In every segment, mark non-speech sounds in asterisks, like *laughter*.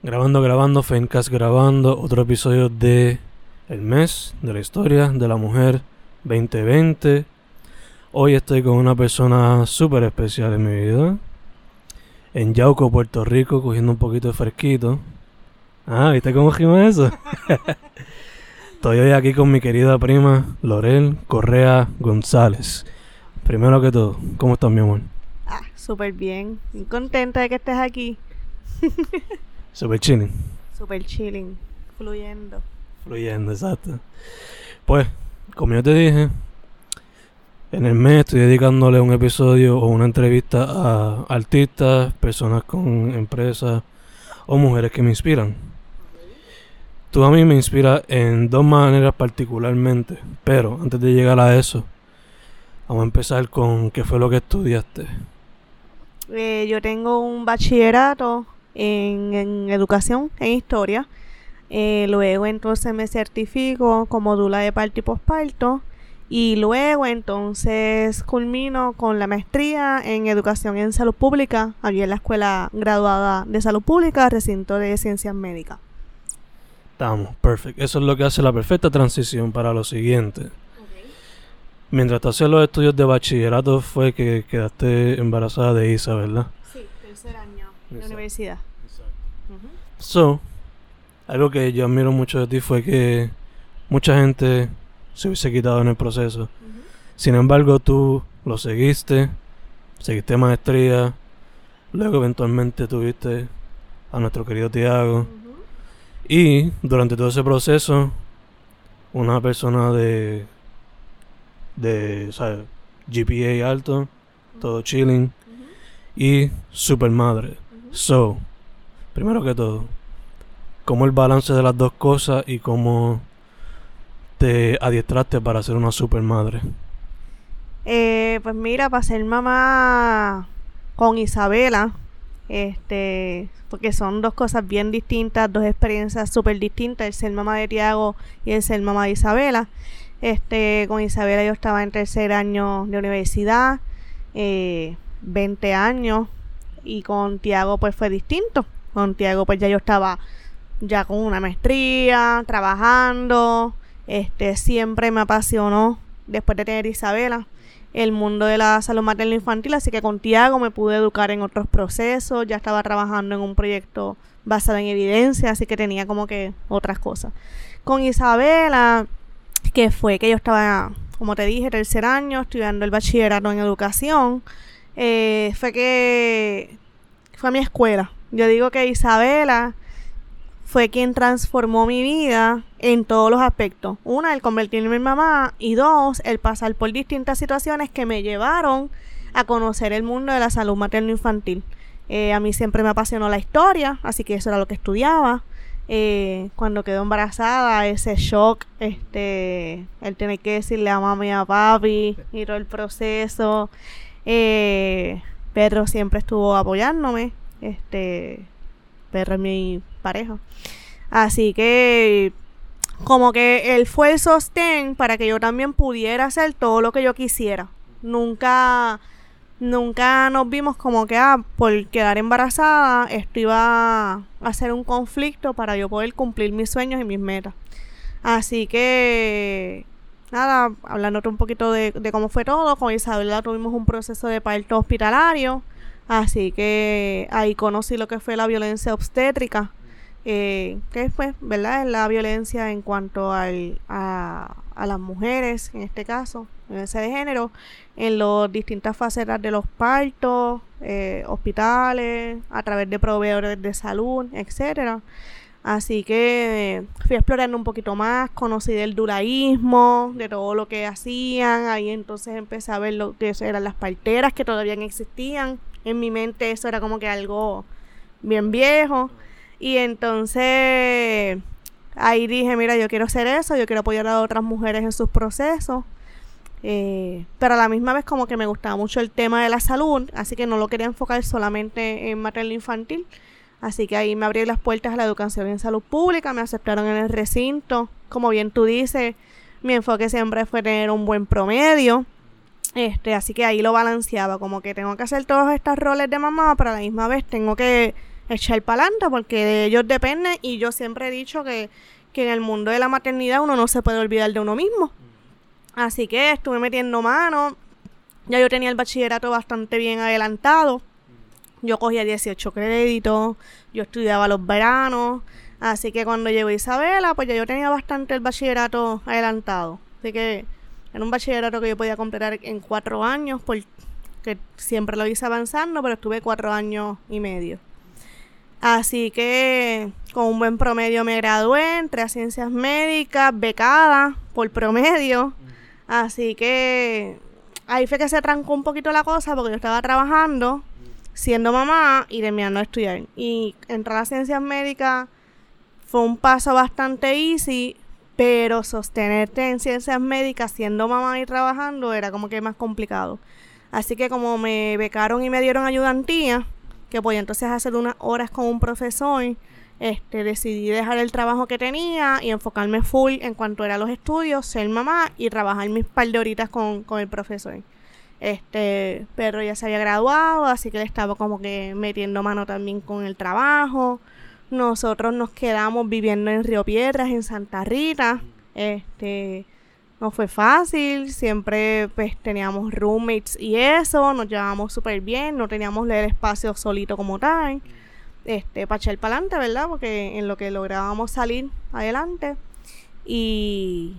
Grabando, grabando, Fencast grabando otro episodio de El mes de la historia de la mujer 2020. Hoy estoy con una persona súper especial en mi vida. En Yauco, Puerto Rico, cogiendo un poquito de fresquito. Ah, ¿viste cómo gima eso? *laughs* estoy hoy aquí con mi querida prima Lorel Correa González. Primero que todo, ¿cómo estás, mi amor? Ah, súper bien. Contenta de que estés aquí. *laughs* Super chilling. Súper chilling. Fluyendo. Fluyendo, exacto. Pues, como yo te dije, en el mes estoy dedicándole un episodio o una entrevista a artistas, personas con empresas o mujeres que me inspiran. Tú a mí me inspiras en dos maneras particularmente, pero antes de llegar a eso, vamos a empezar con qué fue lo que estudiaste. Eh, yo tengo un bachillerato en, educación, en historia. Eh, luego entonces me certifico como dula de parto y posparto. Y luego entonces culmino con la maestría en educación en salud pública, allí en la escuela graduada de salud pública, recinto de ciencias médicas. Estamos, perfecto. Eso es lo que hace la perfecta transición para lo siguiente. Mientras te hacías los estudios de bachillerato fue que quedaste embarazada de Isa, ¿verdad? Sí, tercer año de universidad. So, algo que yo admiro mucho de ti fue que mucha gente se hubiese quitado en el proceso. Sin embargo, tú lo seguiste, seguiste maestría, luego eventualmente tuviste a nuestro querido Tiago. Y durante todo ese proceso, una persona de, de, ¿sabes? GPA alto, todo chilling y super madre. So, primero que todo, ¿cómo el balance de las dos cosas y cómo te adiestraste para ser una super madre? Eh, pues mira, para ser mamá con Isabela, este, porque son dos cosas bien distintas, dos experiencias súper distintas, el ser mamá de Tiago y el ser mamá de Isabela. Este, con Isabela yo estaba en tercer año de universidad, eh, 20 años, y con Tiago pues fue distinto. Con Tiago pues ya yo estaba ya con una maestría, trabajando, este siempre me apasionó después de tener Isabela el mundo de la salud materna infantil, así que con Tiago me pude educar en otros procesos, ya estaba trabajando en un proyecto basado en evidencia, así que tenía como que otras cosas. Con Isabela, que fue que yo estaba, como te dije, tercer año, estudiando el bachillerato en educación, eh, fue que fue a mi escuela. Yo digo que Isabela fue quien transformó mi vida en todos los aspectos. Una, el convertirme en mamá y dos, el pasar por distintas situaciones que me llevaron a conocer el mundo de la salud materno-infantil. Eh, a mí siempre me apasionó la historia, así que eso era lo que estudiaba. Eh, cuando quedó embarazada, ese shock, este, el tener que decirle a mami a papi y todo el proceso. Eh, Pedro siempre estuvo apoyándome. Este, Pedro es mi pareja. Así que como que él fue el sostén para que yo también pudiera hacer todo lo que yo quisiera. Nunca nunca nos vimos como que ah, por quedar embarazada esto iba a ser un conflicto para yo poder cumplir mis sueños y mis metas. Así que nada, hablando un poquito de, cómo fue todo, con Isabela tuvimos un proceso de parto hospitalario, así que ahí conocí lo que fue la violencia obstétrica, eh, que fue, ¿verdad? Es la violencia en cuanto al, a, a las mujeres, en este caso, violencia de género, en las distintas facetas de los partos, eh, hospitales, a través de proveedores de salud, etcétera. Así que fui explorando un poquito más, conocí del duraísmo, de todo lo que hacían. Ahí entonces empecé a ver lo que eran las parteras que todavía existían. En mi mente eso era como que algo bien viejo. Y entonces ahí dije, mira, yo quiero hacer eso, yo quiero apoyar a otras mujeres en sus procesos. Eh, pero a la misma vez como que me gustaba mucho el tema de la salud, así que no lo quería enfocar solamente en materno infantil Así que ahí me abrí las puertas a la educación en salud pública, me aceptaron en el recinto. Como bien tú dices, mi enfoque siempre fue tener un buen promedio. Este, así que ahí lo balanceaba, como que tengo que hacer todos estos roles de mamá, pero a la misma vez tengo que echar para adelante porque de ellos depende y yo siempre he dicho que, que en el mundo de la maternidad uno no se puede olvidar de uno mismo. Así que estuve metiendo mano. Ya yo tenía el bachillerato bastante bien adelantado. Yo cogía 18 créditos, yo estudiaba los veranos. Así que cuando llegó Isabela, pues ya yo tenía bastante el bachillerato adelantado. Así que era un bachillerato que yo podía completar en cuatro años, porque siempre lo hice avanzando, pero estuve cuatro años y medio. Así que con un buen promedio me gradué, entré a ciencias médicas, becada por promedio. Así que ahí fue que se trancó un poquito la cosa porque yo estaba trabajando, siendo mamá y terminando de estudiar. Y entrar a ciencias médicas fue un paso bastante easy, pero sostenerte en ciencias médicas siendo mamá y trabajando era como que más complicado. Así que como me becaron y me dieron ayudantía, que podía entonces hacer unas horas con un profesor, este, decidí dejar el trabajo que tenía y enfocarme full en cuanto era los estudios, ser mamá y trabajar mis par de horitas con, con el profesor. Este, pero ya se había graduado, así que le estaba como que metiendo mano también con el trabajo. Nosotros nos quedamos viviendo en Río Piedras, en Santa Rita. Este, no fue fácil, siempre pues teníamos roommates y eso, nos llevábamos súper bien, no teníamos el espacio solito como tal este, para echar para adelante, ¿verdad? Porque en lo que lográbamos salir adelante. Y,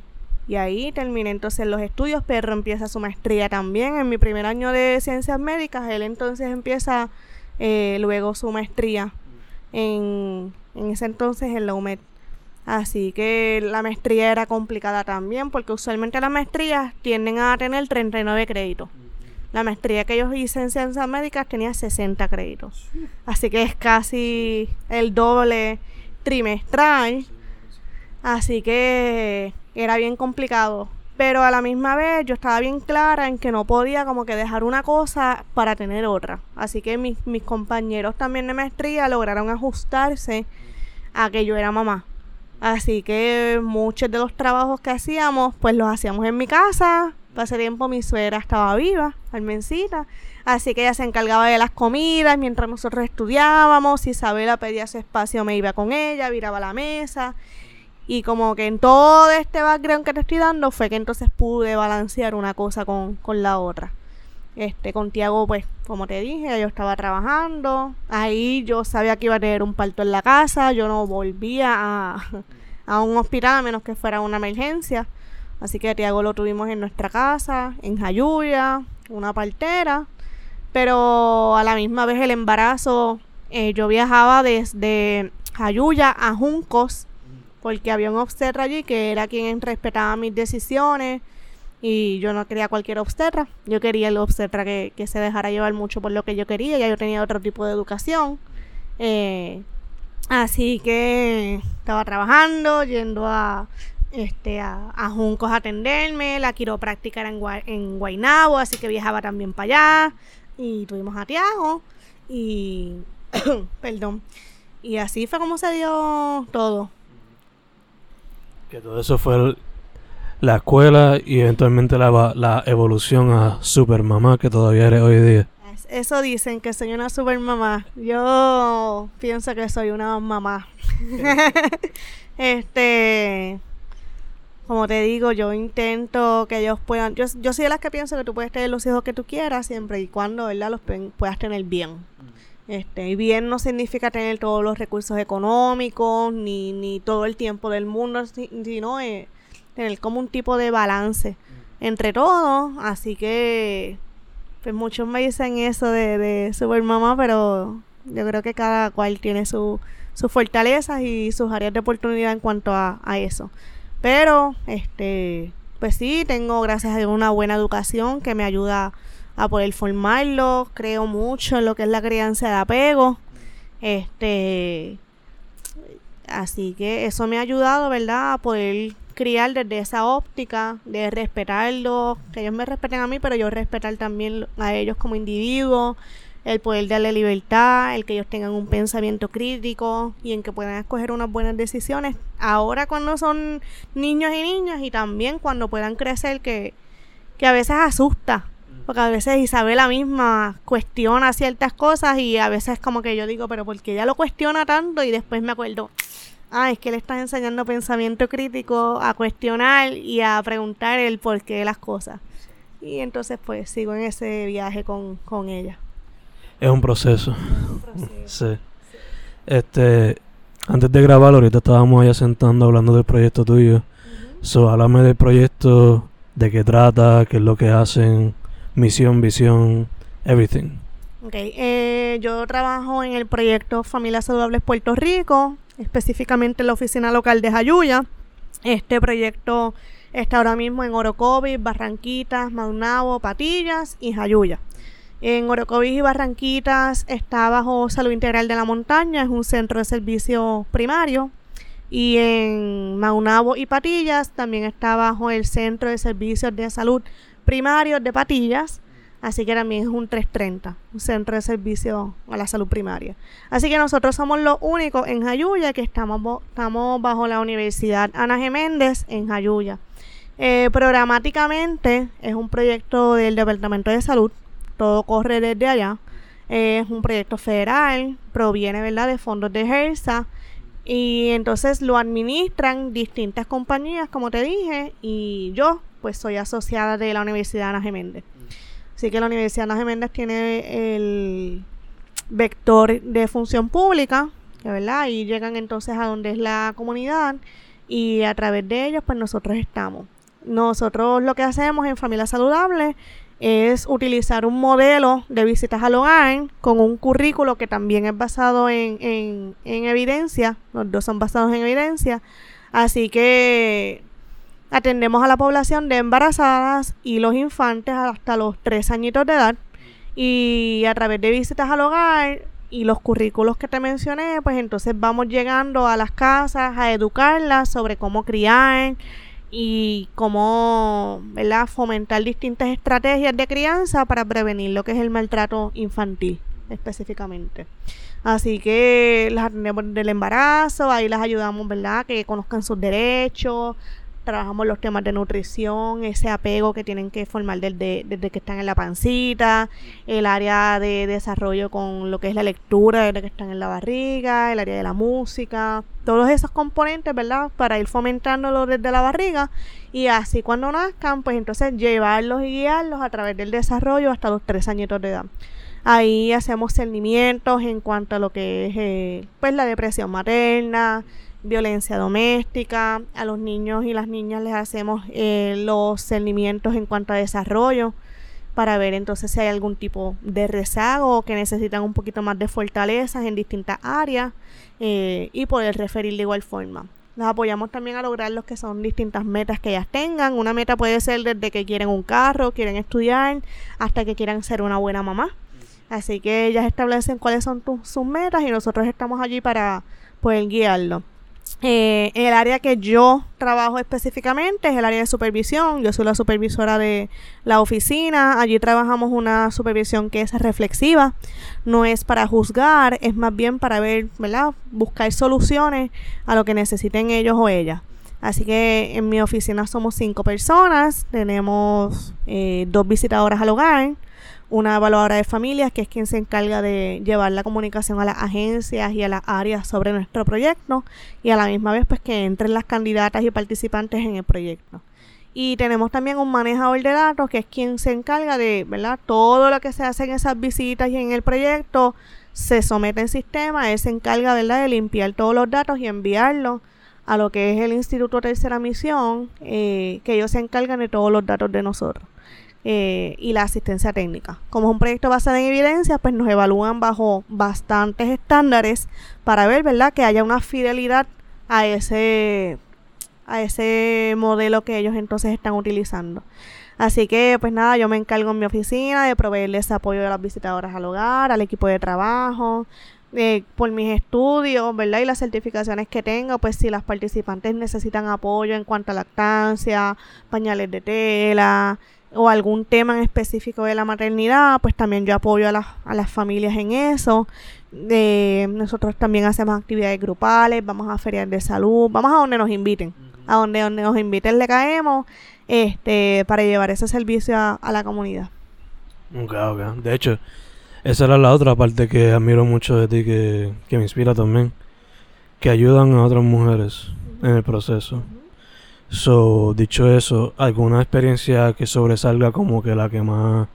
y ahí terminé entonces los estudios. Perro empieza su maestría también en mi primer año de ciencias médicas. Él entonces empieza eh, luego su maestría en, en ese entonces en la UMED. Así que la maestría era complicada también porque usualmente las maestrías tienden a tener 39 créditos. La maestría que yo hice en ciencias médicas tenía 60 créditos. Así que es casi el doble trimestral. Así que era bien complicado. Pero a la misma vez yo estaba bien clara en que no podía como que dejar una cosa para tener otra. Así que mis, compañeros también de maestría lograron ajustarse a que yo era mamá. Así que muchos de los trabajos que hacíamos, pues los hacíamos en mi casa, ese tiempo mi suegra estaba viva, Almencita, así que ella se encargaba de las comidas mientras nosotros estudiábamos. Isabela pedía su espacio, me iba con ella, viraba la mesa. Y como que en todo este background que te estoy dando fue que entonces pude balancear una cosa con, con la otra. Este, con Tiago, pues, como te dije, yo estaba trabajando. Ahí yo sabía que iba a tener un parto en la casa. Yo no volvía a, *laughs* a un hospital a menos que fuera una emergencia. Así que a Tiago lo tuvimos en nuestra casa, en Jayuya, una partera. Pero a la misma vez el embarazo, eh, yo viajaba desde Jayuya a Juncos, porque había un obstetra allí que era quien respetaba mis decisiones. Y yo no quería cualquier obstetra. Yo quería el obstetra que, que se dejara llevar mucho por lo que yo quería. Ya yo tenía otro tipo de educación. Eh, así que estaba trabajando, yendo a este, a, a, Juncos a atenderme, la quiropráctica era en, en Guaynabo, así que viajaba también para allá, y tuvimos a Tiago, y, *coughs* perdón, y así fue como se dio todo. Que todo eso fue la escuela y eventualmente la, la evolución a supermamá que todavía eres hoy día. Eso dicen que soy una supermamá. Yo pienso que soy una mamá. *laughs* este como te digo, yo intento que ellos puedan, yo, yo soy de las que pienso que tú puedes tener los hijos que tú quieras siempre y cuando, ¿verdad? Los puedas tener bien. Este, y bien no significa tener todos los recursos económicos, ni, ni todo el tiempo del mundo, sino eh, tener como un tipo de balance entre todos. Así que, pues muchos me dicen eso de, de super mamá, pero yo creo que cada cual tiene su, sus fortalezas y sus áreas de oportunidad en cuanto a, a eso. Pero, este, pues sí, tengo gracias a una buena educación que me ayuda a poder formarlo. Creo mucho en lo que es la crianza de apego. Este, así que eso me ha ayudado, ¿verdad? A poder criar desde esa óptica de respetarlos, que ellos me respeten a mí, pero yo respetar también a ellos como individuos el poder darle libertad, el que ellos tengan un pensamiento crítico y en que puedan escoger unas buenas decisiones. Ahora cuando son niños y niñas y también cuando puedan crecer que, que a veces asusta Porque a veces Isabela misma cuestiona ciertas cosas y a veces como que yo digo, pero ¿por qué ella lo cuestiona tanto? Y después me acuerdo, ah, es que le estás enseñando pensamiento crítico a cuestionar y a preguntar el porqué de las cosas. Y entonces pues sigo en ese viaje con, con ella. Es un proceso. Sí. Este, antes de grabar, ahorita estábamos allá sentando hablando del proyecto tuyo. So, háblame del proyecto, de qué trata, qué es lo que hacen, misión, visión, everything. Ok, eh, yo trabajo en el proyecto Familias Saludables Puerto Rico, específicamente en la oficina local de Jayuya. Este proyecto está ahora mismo en Orocovis, Barranquitas, Maunabo, Patillas y Jayuya. En Orocovis y Barranquitas está bajo Salud Integral de la Montaña, es un centro de servicio primario. Y en Maunabo y Patillas también está bajo el Centro de Servicios de Salud Primarios de Patillas. Así que también es un 330, un centro de servicio a la salud primaria. Así que nosotros somos los únicos en Jayuya que estamos, bajo la Universidad Ana Geméndez en Jayuya. Eh, programáticamente es un proyecto del Departamento de Salud todo corre desde allá. es un proyecto federal, proviene de fondos de HERSA y entonces lo administran distintas compañías, como te dije, y yo pues soy asociada de la Universidad Ana Geméndez. Así que la Universidad Ana Geméndez tiene el vector de función pública, ¿verdad? Y llegan entonces a donde es la comunidad y a través de ellos pues nosotros estamos. Nosotros lo que hacemos en Familia Saludable es utilizar un modelo de visitas al hogar con un currículo que también es basado en, en, evidencia, los dos son basados en evidencia, así que atendemos a la población de embarazadas y los infantes hasta los tres añitos de edad. Y a través de visitas al hogar y los currículos que te mencioné, pues entonces vamos llegando a las casas a educarlas sobre cómo criar, y cómo ¿verdad? fomentar distintas estrategias de crianza para prevenir lo que es el maltrato infantil específicamente. Así que las atendemos del embarazo, ahí las ayudamos, ¿verdad? Que conozcan sus derechos, trabajamos los temas de nutrición, ese apego que tienen que formar desde, que están en la pancita, el área de desarrollo con lo que es la lectura desde que están en la barriga, el área de la música, todos esos componentes, ¿verdad? Para ir fomentándolo desde la barriga y así cuando nazcan, pues entonces llevarlos y guiarlos a través del desarrollo hasta los tres añitos de edad. Ahí hacemos cernimientos en cuanto a lo que es eh, pues la depresión materna, violencia doméstica, a los niños y las niñas les hacemos eh, los cernimientos en cuanto a desarrollo para ver entonces si hay algún tipo de rezago o que necesitan un poquito más de fortalezas en distintas áreas eh, y poder referir de igual forma. Los apoyamos también a lograr los que son distintas metas que ellas tengan. Una meta puede ser desde que quieren un carro, quieren estudiar, hasta que quieran ser una buena mamá. Así que ellas establecen cuáles son sus metas y nosotros estamos allí para poder guiarlo. Eh, el área que yo trabajo específicamente es el área de supervisión. Yo soy la supervisora de la oficina. Allí trabajamos una supervisión que es reflexiva. No es para juzgar, es más bien para ver, ¿verdad? Buscar soluciones a lo que necesiten ellos o ellas. Así que en mi oficina somos cinco personas. Tenemos eh, dos visitadoras al hogar una evaluadora de familias, que es quien se encarga de llevar la comunicación a las agencias y a las áreas sobre nuestro proyecto y a la misma vez pues que entren las candidatas y participantes en el proyecto. Y tenemos también un manejador de datos, que es quien se encarga de, ¿verdad? Todo lo que se hace en esas visitas y en el proyecto se somete en sistema, él se encarga, ¿verdad?, de limpiar todos los datos y enviarlos a lo que es el Instituto Tercera Misión, eh, que ellos se encargan de todos los datos de nosotros. Eh, y la asistencia técnica. Como es un proyecto basado en evidencia, pues nos evalúan bajo bastantes estándares para ver, ¿verdad?, que haya una fidelidad a ese, a ese modelo que ellos entonces están utilizando. Así que, pues nada, yo me encargo en mi oficina de proveerles apoyo a las visitadoras al hogar, al equipo de trabajo, eh, por mis estudios, ¿verdad? Y las certificaciones que tengo, pues si las participantes necesitan apoyo en cuanto a lactancia, pañales de tela, o algún tema en específico de la maternidad, pues también yo apoyo a, a las familias en eso. nosotros también hacemos actividades grupales, vamos a ferias de salud, vamos a donde nos inviten. A donde, donde nos inviten le caemos este, para llevar ese servicio a, la comunidad. Ok, ok. De hecho, esa era la otra parte que admiro mucho de ti, que, que me inspira también. Que ayudan a otras mujeres en el proceso. So, dicho eso, ¿alguna experiencia que sobresalga como que la que más,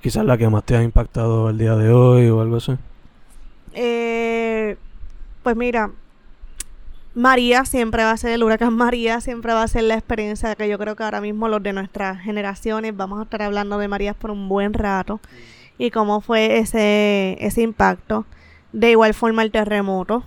quizás la que más te ha impactado el día de hoy o algo así? Eh, pues mira, María siempre va a ser el huracán María, siempre va a ser la experiencia que yo creo que ahora mismo los de nuestras generaciones vamos a estar hablando de María por un buen rato y cómo fue ese, ese impacto. De igual forma el terremoto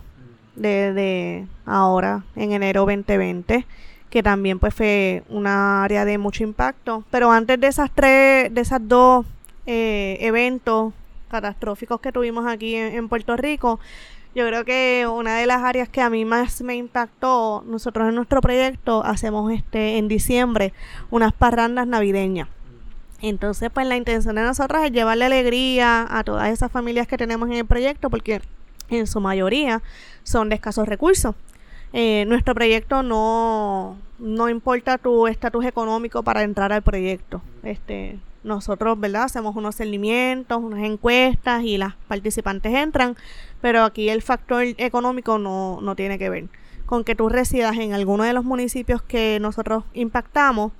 de, ahora en enero 2020 que también pues fue una área de mucho impacto. Pero antes de esas tres, de esas dos eh, eventos catastróficos que tuvimos aquí en, Puerto Rico, yo creo que una de las áreas que a mí más me impactó, nosotros en nuestro proyecto hacemos este en diciembre unas parrandas navideñas. Entonces, pues la intención de nosotros es llevarle alegría a todas esas familias que tenemos en el proyecto, porque en su mayoría son de escasos recursos. Eh, nuestro proyecto no, no importa tu estatus económico para entrar al proyecto. Este, nosotros, ¿verdad? Hacemos unos seguimientos, unas encuestas y las participantes entran, pero aquí el factor económico no, no tiene que ver. Con que tú residas en alguno de los municipios que nosotros impactamos,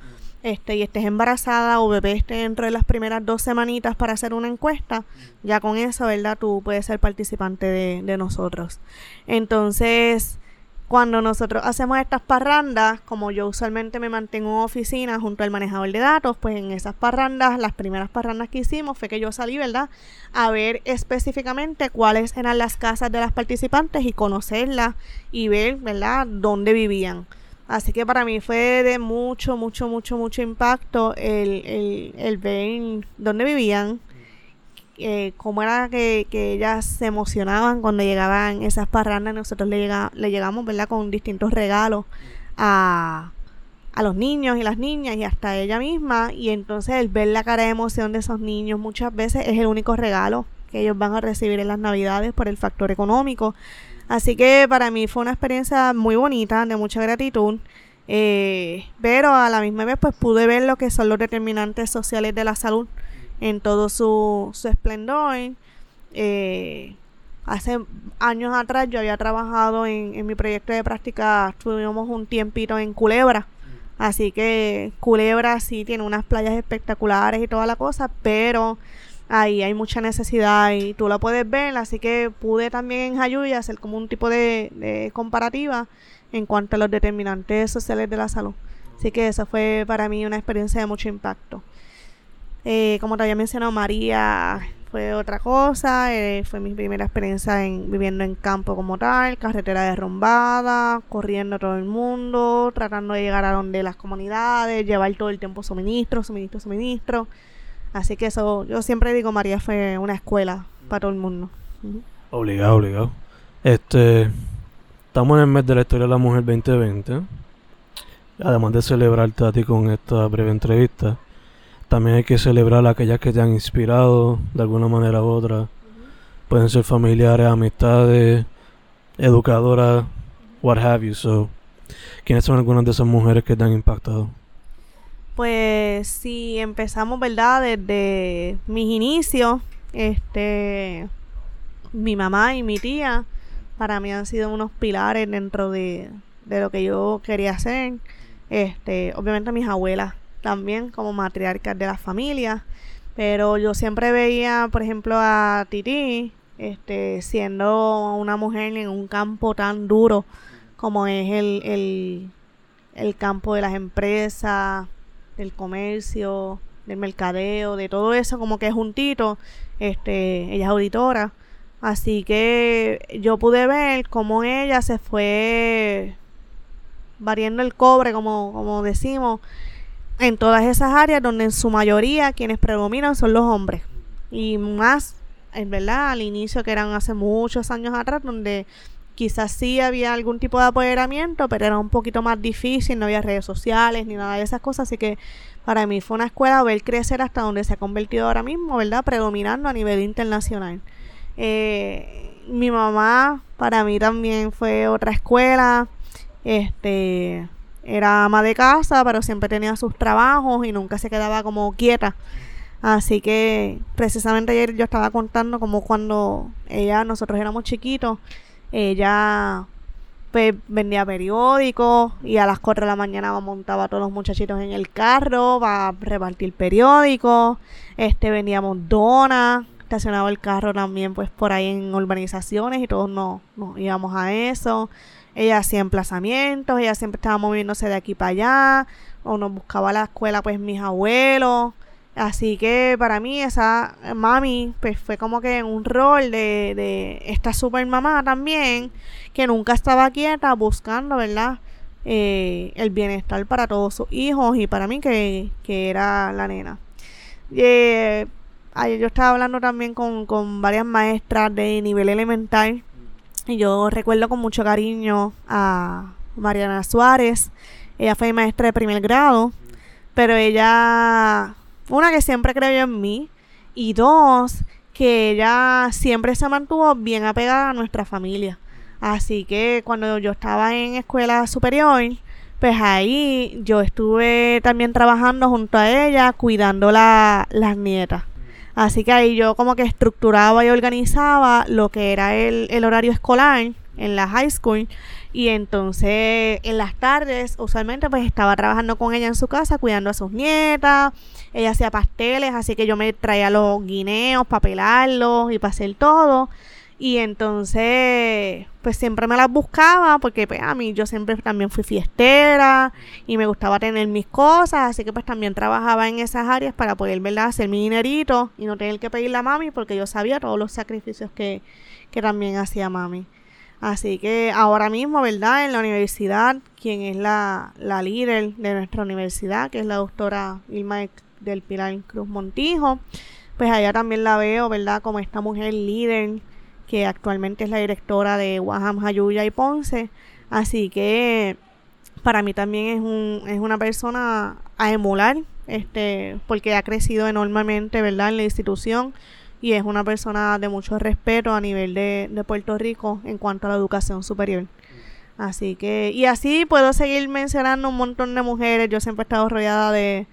este, y estés embarazada o bebé esté dentro de las primeras dos semanitas para hacer una encuesta, ya con eso, ¿verdad? Tú puedes ser participante de, de nosotros. Entonces, cuando nosotros hacemos estas parrandas, como yo usualmente me mantengo en oficina junto al manejador de datos, pues en esas parrandas, las primeras parrandas que hicimos fue que yo salí, ¿verdad? A ver específicamente cuáles eran las casas de las participantes y conocerlas y ver, ¿verdad?, dónde vivían. Así que para mí fue de mucho, mucho, mucho, mucho impacto el, el, el ver dónde vivían, eh, cómo era que, ellas se emocionaban cuando llegaban esas parrandas. Nosotros le, le llegamos, ¿verdad?, con distintos regalos a, a los niños y las niñas y hasta ella misma. Y entonces el ver la cara de emoción de esos niños muchas veces es el único regalo que ellos van a recibir en las navidades por el factor económico. Así que para mí fue una experiencia muy bonita, de mucha gratitud. Eh, pero a la misma vez pues pude ver lo que son los determinantes sociales de la salud en todo su, su esplendor. Eh, hace años atrás yo había trabajado en, en mi proyecto de práctica, tuvimos un tiempito en Culebra. Así que Culebra sí tiene unas playas espectaculares y toda la cosa, pero ahí hay mucha necesidad y tú la puedes ver. Así que pude también en Jayuya hacer como un tipo de, comparativa en cuanto a los determinantes sociales de la salud. Así que eso fue para mí una experiencia de mucho impacto. Eh, como te había mencionado, María fue otra cosa, eh, fue mi primera experiencia en, viviendo en campo como tal, carretera derrumbada, corriendo todo el mundo, tratando de llegar a donde las comunidades, llevar todo el tiempo suministro, suministro, suministro. Así que eso, yo siempre digo, María fue una escuela para todo el mundo. Obligado, obligado. Este, estamos en el mes de la historia de la mujer 2020. Además de celebrarte a ti con esta breve entrevista, también hay que celebrar a aquellas que te han inspirado de alguna manera u otra. Pueden ser familiares, amistades, educadoras, what have you. So, ¿quiénes son algunas de esas mujeres que te han impactado? Pues si empezamos, ¿verdad? Desde mis inicios, este, mi mamá y mi tía para mí han sido unos pilares dentro de, de lo que yo quería hacer. Este, obviamente mis abuelas también como matriarcas de la familia. Pero yo siempre veía, por ejemplo, a Titi este, siendo una mujer en un campo tan duro como es el, el, el campo de las empresas, del comercio, del mercadeo, de todo eso como que juntito. Este, ella es auditora. Así que yo pude ver cómo ella se fue variando el cobre, como, como decimos, en todas esas áreas donde en su mayoría quienes predominan son los hombres. Y más, en verdad, al inicio que eran hace muchos años atrás, donde quizás sí había algún tipo de apoderamiento, pero era un poquito más difícil, no había redes sociales ni nada de esas cosas, así que para mí fue una escuela ver crecer hasta donde se ha convertido ahora mismo, ¿verdad? Predominando a nivel internacional. Eh, mi mamá para mí también fue otra escuela, este, era ama de casa, pero siempre tenía sus trabajos y nunca se quedaba como quieta. Así que precisamente ayer yo estaba contando como cuando ella, nosotros éramos chiquitos, ella pues vendía periódicos y a las 4 de la mañana montaba a todos los muchachitos en el carro va a repartir periódicos, este vendíamos donas, estacionaba el carro también pues por ahí en urbanizaciones y todos nos, nos íbamos a eso. Ella hacía emplazamientos, ella siempre estaba moviéndose de aquí para allá, o nos buscaba a la escuela pues mis abuelos. Así que para mí esa mami pues fue como que un rol de, de esta super mamá también, que nunca estaba quieta buscando, ¿verdad? Eh, el bienestar para todos sus hijos y para mí que, que era la nena. Eh, ayer yo estaba hablando también con, con varias maestras de nivel elemental y yo recuerdo con mucho cariño a Mariana Suárez. Ella fue maestra de primer grado, pero ella una, que siempre creyó en mí. Y dos, que ella siempre se mantuvo bien apegada a nuestra familia. Así que cuando yo estaba en escuela superior, pues ahí yo estuve también trabajando junto a ella, cuidando la, las nietas. Así que ahí yo como que estructuraba y organizaba lo que era el, el horario escolar en la high school y entonces en las tardes usualmente pues estaba trabajando con ella en su casa cuidando a sus nietas. Ella hacía pasteles, así que yo me traía los guineos para pelarlos y para hacer todo. Y entonces, pues siempre me las buscaba porque pues a mí yo siempre también fui fiestera y me gustaba tener mis cosas, así que pues también trabajaba en esas áreas para poder, ¿verdad? Hacer mi dinerito y no tener que pedirle a mami porque yo sabía todos los sacrificios que, que también hacía mami. Así que ahora mismo, ¿verdad? En la universidad, quien es la, la líder de nuestra universidad, que es la doctora Ilma del Pilar Cruz Montijo, pues allá también la veo, ¿verdad? Como esta mujer líder que actualmente es la directora de Waham, Jayuya y Ponce. Así que para mí también es, un, es una persona a emular, este, porque ha crecido enormemente, ¿verdad? En la institución y es una persona de mucho respeto a nivel de, de Puerto Rico en cuanto a la educación superior. Así que, y así puedo seguir mencionando un montón de mujeres. Yo siempre he estado rodeada de,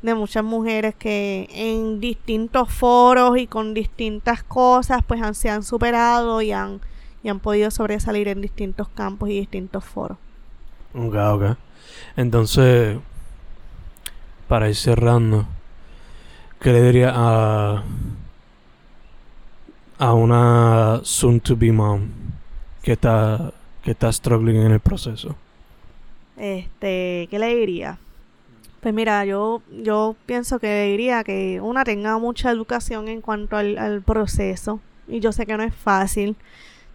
de muchas mujeres que en distintos foros y con distintas cosas pues han, se han superado y han, y han podido sobresalir en distintos campos y distintos foros. Ok, ok. Entonces, para ir cerrando, ¿qué le diría a a una soon to be mom que está que está struggling en el proceso? Este, ¿qué le diría? Pues mira, yo yo pienso que diría que una tenga mucha educación en cuanto al, al proceso y yo sé que no es fácil.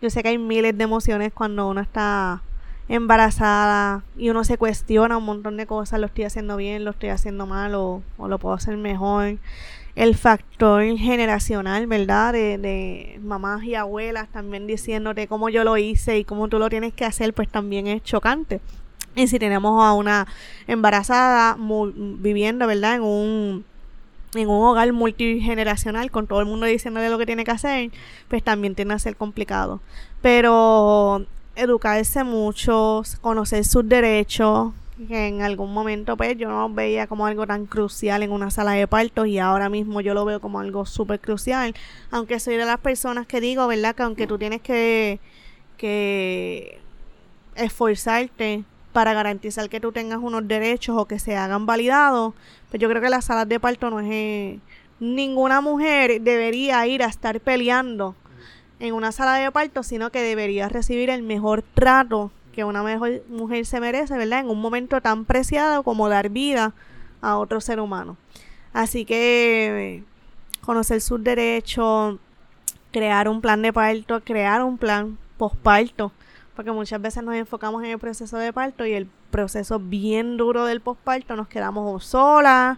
Yo sé que hay miles de emociones cuando uno está embarazada y uno se cuestiona un montón de cosas, lo estoy haciendo bien, lo estoy haciendo mal o, o lo puedo hacer mejor el factor generacional, ¿verdad? De, de, mamás y abuelas también diciéndote cómo yo lo hice y cómo tú lo tienes que hacer, pues también es chocante. Y si tenemos a una embarazada viviendo, ¿verdad? En un, en un hogar multigeneracional con todo el mundo diciéndole lo que tiene que hacer, pues también tiene que ser complicado. Pero educarse mucho, conocer sus derechos, que en algún momento pues yo no veía como algo tan crucial en una sala de partos y ahora mismo yo lo veo como algo súper crucial, aunque soy de las personas que digo, ¿verdad? Que aunque tú tienes que, que esforzarte para garantizar que tú tengas unos derechos o que se hagan validados, pues yo creo que las salas de parto no es... Eh, ninguna mujer debería ir a estar peleando en una sala de parto, sino que debería recibir el mejor trato que una mejor mujer se merece, ¿verdad? En un momento tan preciado como dar vida a otro ser humano. Así que conocer sus derechos, crear un plan de parto, crear un plan posparto, porque muchas veces nos enfocamos en el proceso de parto y el proceso bien duro del posparto nos quedamos solas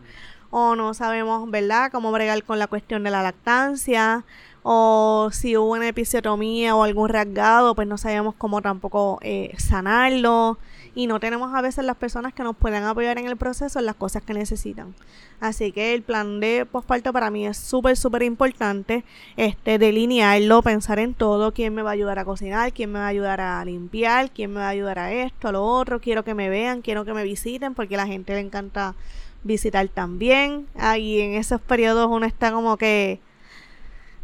o no sabemos, ¿verdad?, cómo bregar con la cuestión de la lactancia o si hubo una episiotomía o algún rasgado, pues no sabemos cómo tampoco eh, sanarlo y no tenemos a veces las personas que nos puedan apoyar en el proceso en las cosas que necesitan. Así que el plan de posparto para mí es súper, súper importante, este, delinearlo, pensar en todo, quién me va a ayudar a cocinar, quién me va a ayudar a limpiar, quién me va a ayudar a esto, a lo otro, quiero que me vean, quiero que me visiten, porque a la gente le encanta visitar también. Ahí en esos periodos uno está como que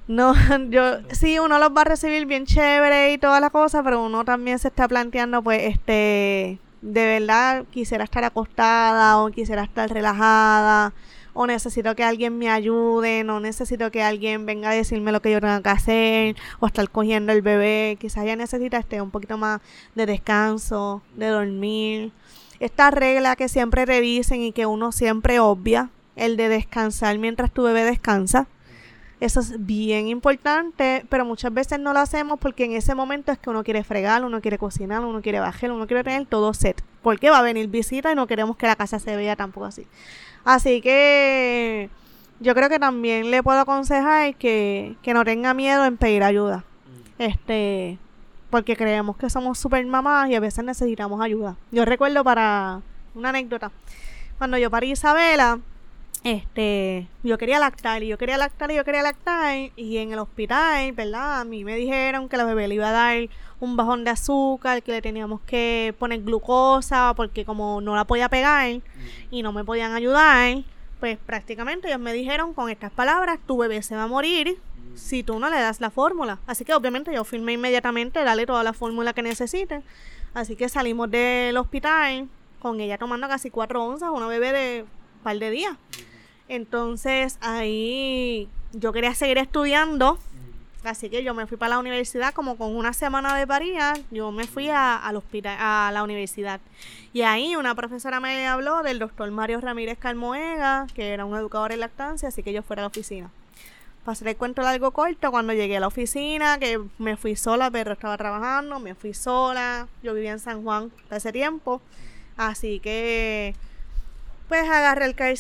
no, *laughs* yo sí, uno los va a recibir bien chévere y toda la cosa, pero uno también se está planteando, pues, este, de verdad quisiera estar acostada o quisiera estar relajada o necesito que alguien me ayude, no necesito que alguien venga a decirme lo que yo tengo que hacer o estar cogiendo el bebé, quizás ya necesita este un poquito más de descanso, de dormir. Esta regla que siempre revisen y que uno siempre obvia, el de descansar mientras tu bebé descansa eso es bien importante, pero muchas veces no lo hacemos porque en ese momento es que uno quiere fregar, uno quiere cocinar, uno quiere bajar, uno quiere tener todo set. Porque va a venir visita y no queremos que la casa se vea tampoco así. Así que yo creo que también le puedo aconsejar que, que no tenga miedo en pedir ayuda. Mm. Este, porque creemos que somos super mamás y a veces necesitamos ayuda. Yo recuerdo para una anécdota, cuando yo parí Isabela, este, yo quería lactar y yo quería lactar y yo quería lactar y en el hospital, ¿verdad? A mí me dijeron que la bebé le iba a dar un bajón de azúcar, que le teníamos que poner glucosa porque como no la podía pegar y no me podían ayudar, pues prácticamente ellos me dijeron con estas palabras, tu bebé se va a morir si tú no le das la fórmula. Así que obviamente yo firmé inmediatamente, dale toda la fórmula que necesite. Así que salimos del hospital con ella tomando casi cuatro onzas, una bebé de un par de días. Entonces ahí yo quería seguir estudiando. Así que yo me fui para la universidad como con una semana de paría, yo me fui a, la universidad. Y ahí una profesora me habló del doctor Mario Ramírez Calmoega, que era un educador en lactancia, así que yo fui a la oficina. Pasé el cuento largo corto cuando llegué a la oficina, que me fui sola, pero estaba trabajando, me fui sola. Yo vivía en San Juan de ese tiempo. Así que pues agarré el car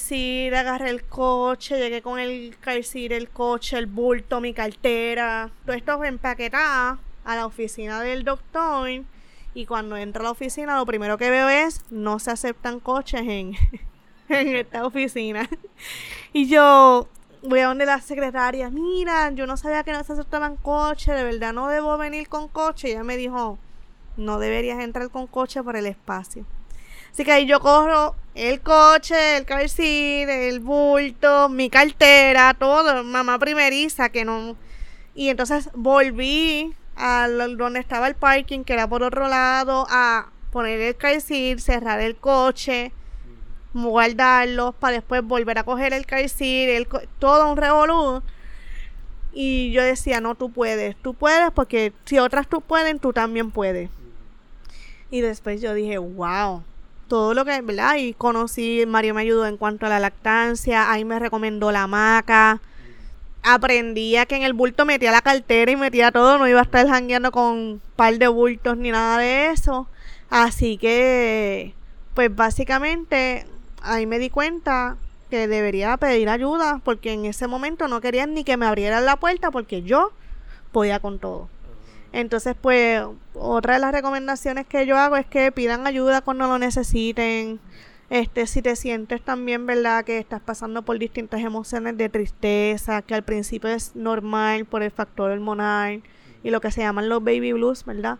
agarré el coche, llegué con el car el coche, el bulto, mi cartera, todo esto empaquetado a la oficina del doctor. Y cuando entro a la oficina, lo primero que veo es no se aceptan coches en, *laughs* en esta oficina. y yo voy a donde la secretaria, mira, yo no sabía que no se aceptaban coches, de verdad no debo venir con coche. Ella me dijo, no deberías entrar con coche por el espacio. Así que ahí yo corro el coche, el cabecín, el bulto, mi cartera, todo, mamá primeriza que no. Y entonces volví a donde estaba el parking, que era por otro lado, a poner el calcín, cerrar el coche, guardarlo para después volver a coger el calcín, el todo un revolú. Y yo decía, no, tú puedes, tú puedes porque si otras tú pueden, tú también puedes. Y después yo dije, wow, todo lo que, ¿verdad? Y conocí, Mario me ayudó en cuanto a la lactancia, ahí me recomendó la maca. Aprendía que en el bulto metía la cartera y metía todo, no iba a estar jangueando con un par de bultos ni nada de eso. Así que, pues básicamente, ahí me di cuenta que debería pedir ayuda, porque en ese momento no querían ni que me abrieran la puerta, porque yo podía con todo. Entonces, pues, otra de las recomendaciones que yo hago es que pidan ayuda cuando lo necesiten. Este, si te sientes también, ¿verdad? Que estás pasando por distintas emociones de tristeza, que al principio es normal por el factor hormonal y lo que se llaman los baby blues, ¿verdad?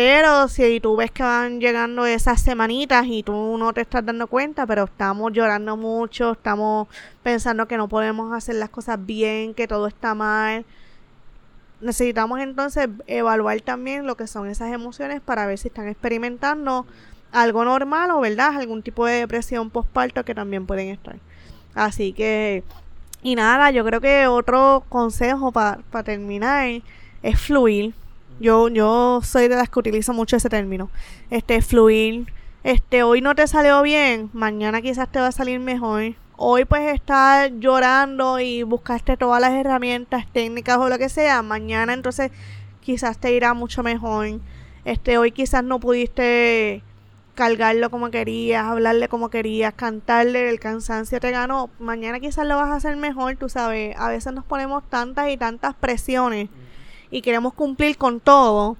Pero si tú ves que van llegando esas semanitas y tú no te estás dando cuenta, pero estamos llorando mucho, estamos pensando que no podemos hacer las cosas bien, que todo está mal, necesitamos entonces evaluar también lo que son esas emociones para ver si están experimentando algo normal o verdad, algún tipo de depresión postparto que también pueden estar. Así que, y nada, yo creo que otro consejo para terminar es fluir. Yo, yo soy de las que utilizo mucho ese término. Este, fluir. Este, hoy no te salió bien, mañana quizás te va a salir mejor hoy pues estás llorando y buscaste todas las herramientas técnicas o lo que sea, mañana entonces quizás te irá mucho mejor. Este, hoy quizás no pudiste cargarlo como querías, hablarle como querías, cantarle, el cansancio te ganó. Mañana quizás lo vas a hacer mejor, tú sabes. A veces nos ponemos tantas y tantas presiones y queremos cumplir con todo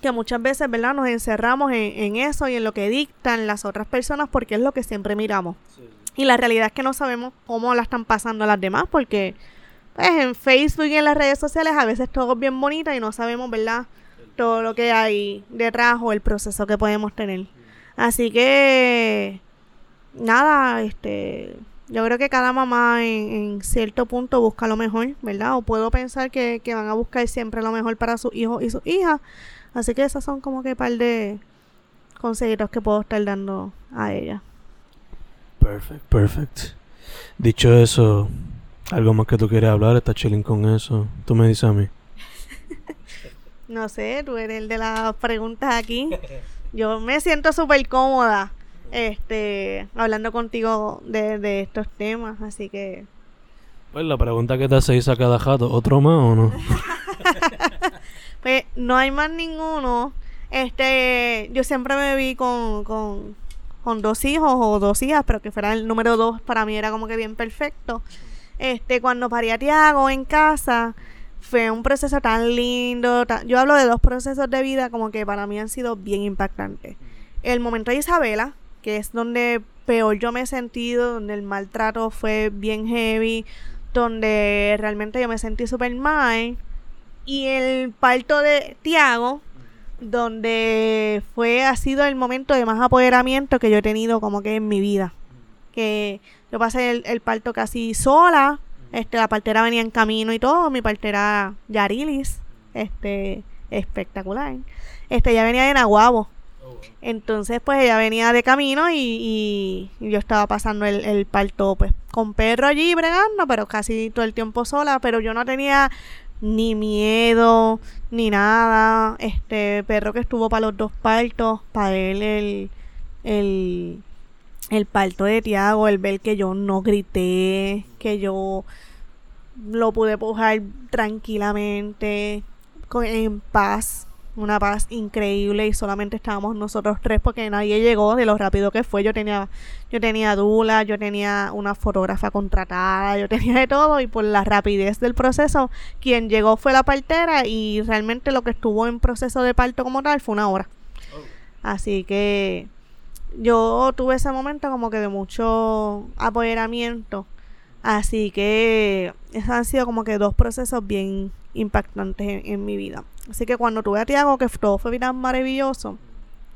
que muchas veces, ¿verdad? Nos encerramos en, eso y en lo que dictan las otras personas porque es lo que siempre miramos. Y la realidad es que no sabemos cómo la están pasando las demás porque pues, en Facebook y en las redes sociales a veces todo es bien bonito y no sabemos, ¿verdad? Todo lo que hay detrás o el proceso que podemos tener. Así que nada, este, yo creo que cada mamá en, cierto punto busca lo mejor, ¿verdad? O puedo pensar que, que van a buscar siempre lo mejor para sus hijos y sus hijas. Así que esas son como que par de consejitos que puedo estar dando a ella. Perfect, perfect. Dicho eso, algo más que tú quieres hablar, está chilling con eso. Tú me dices a mí. *laughs* no sé, tú eres el de las preguntas aquí. Yo me siento súper cómoda este hablando contigo de, de estos temas, así que... Pues la pregunta que te hace a cada jato, ¿otro más o no? *laughs* pues no hay más ninguno. Este, yo siempre me vi con, con, con dos hijos o dos hijas, pero que fuera el número dos para mí era como que bien perfecto. Este, cuando parí a Tiago en casa, fue un proceso tan lindo. yo hablo de dos procesos de vida como que para mí han sido bien impactantes. El momento de Isabela, que es donde peor yo me he sentido, donde el maltrato fue bien heavy, donde realmente yo me sentí súper mal. Y el parto de Tiago, donde fue, ha sido el momento de más apoderamiento que yo he tenido como que en mi vida. Que yo pasé el, el parto casi sola, este, la partera venía en camino y todo, mi partera Yarilis, este, espectacular. Este, ya venía de Nahuabo. Entonces, pues ella venía de camino y, yo estaba pasando el, el, parto, pues, con perro allí bregando, pero casi todo el tiempo sola, pero yo no tenía ni miedo, ni nada. Este perro que estuvo para los dos partos, para él el, el, el parto de Tiago, el ver que yo no grité, que yo lo pude pujar tranquilamente, con, en paz una paz increíble y solamente estábamos nosotros tres porque nadie llegó de lo rápido que fue. Yo tenía, yo tenía dula, yo tenía una fotógrafa contratada, yo tenía de todo y por la rapidez del proceso, quien llegó fue la partera y realmente lo que estuvo en proceso de parto como tal fue una hora. Oh. Así que yo tuve ese momento como que de mucho apoderamiento. Así que esos han sido como que dos procesos bien impactantes en mi vida. Así que cuando tuve a Tiago, que todo fue tan maravilloso,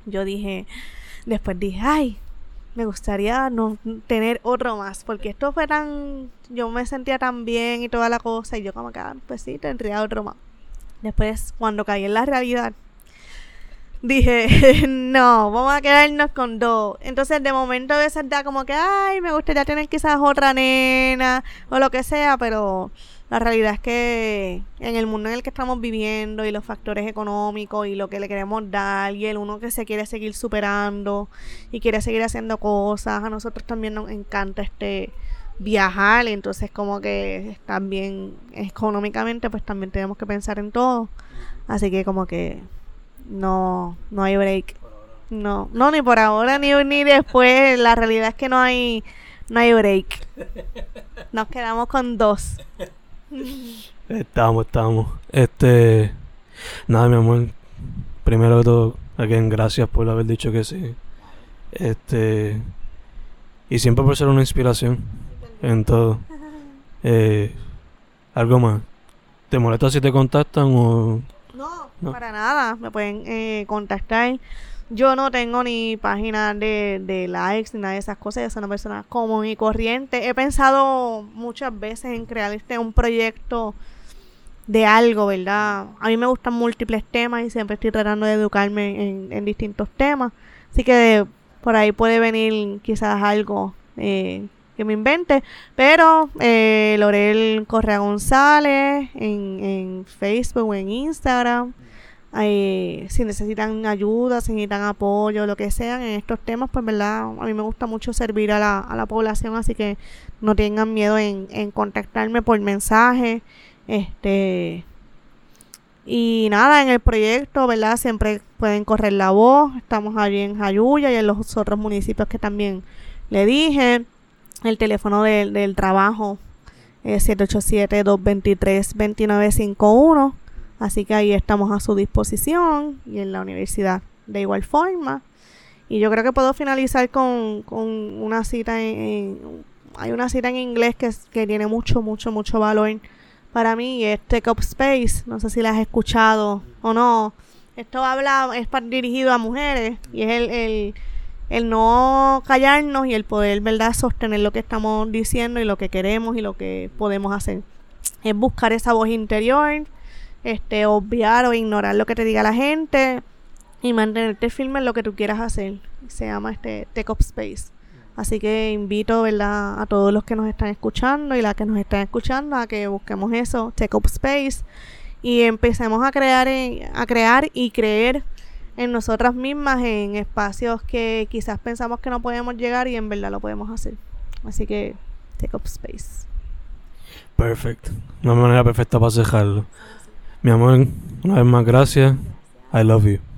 yo dije, después dije, ay, me gustaría no tener otro más, porque esto fue tan, yo me sentía tan bien y toda la cosa, y yo como que, ah, pues sí, tendría otro más. Después, cuando caí en la realidad, dije, *laughs* no, vamos a quedarnos con dos. Entonces, de momento, a veces da como que, ay, me gustaría tener quizás otra nena o lo que sea, pero la realidad es que en el mundo en el que estamos viviendo y los factores económicos y lo que le queremos dar y el uno que se quiere seguir superando y quiere seguir haciendo cosas, a nosotros también nos encanta este viajar, entonces como que también económicamente pues también tenemos que pensar en todo. Así que como que no no hay break. No, no ni por ahora ni ni después, la realidad es que no hay no hay break. Nos quedamos con dos. Estamos, estamos. Este. Nada, mi amor. Primero de todo, again, gracias por haber dicho que sí. Este. Y siempre por ser una inspiración en todo. Eh, algo más. ¿Te molesta si te contactan o.? Para nada. Me pueden eh, contactar yo no tengo ni página de, de likes ni nada de esas cosas. Yo soy una persona común y corriente. He pensado muchas veces en crear este un proyecto de algo, ¿verdad? A mí me gustan múltiples temas y siempre estoy tratando de educarme en, en distintos temas. Así que por ahí puede venir quizás algo eh, que me invente. Pero eh, Lorel Correa González en, en Facebook o en Instagram. Eh, si necesitan ayuda, si necesitan apoyo, lo que sean en estos temas, pues verdad, a mí me gusta mucho servir a la, a la población, así que no tengan miedo en, en contactarme por mensaje. Este y nada, en el proyecto, ¿verdad? Siempre pueden correr la voz. Estamos allí en Jayuya y en los otros municipios que también le dije. El teléfono del trabajo es 787-223-2951. Así que ahí estamos a su disposición y en la universidad de igual forma. Y yo creo que puedo finalizar con, con una cita en, Hay una cita en inglés que, que tiene mucho, mucho, mucho valor para mí es Take Up Space. No sé si la has escuchado o no. Esto habla, es dirigido a mujeres y es el, el, el no callarnos y el poder, ¿verdad?, sostener lo que estamos diciendo y lo que queremos y lo que podemos hacer. Es buscar esa voz interior, este, obviar o ignorar lo que te diga la gente y mantenerte firme en lo que tú quieras hacer. Se llama este Take Up Space. Así que invito ¿verdad? a todos los que nos están escuchando y las que nos están escuchando a que busquemos eso, Take Up Space, y empecemos a crear, a crear y creer en nosotras mismas en espacios que quizás pensamos que no podemos llegar y en verdad lo podemos hacer. Así que Take Up Space. Perfecto. Una manera perfecta para dejarlo. Mi amor, una vez más gracias. I love you.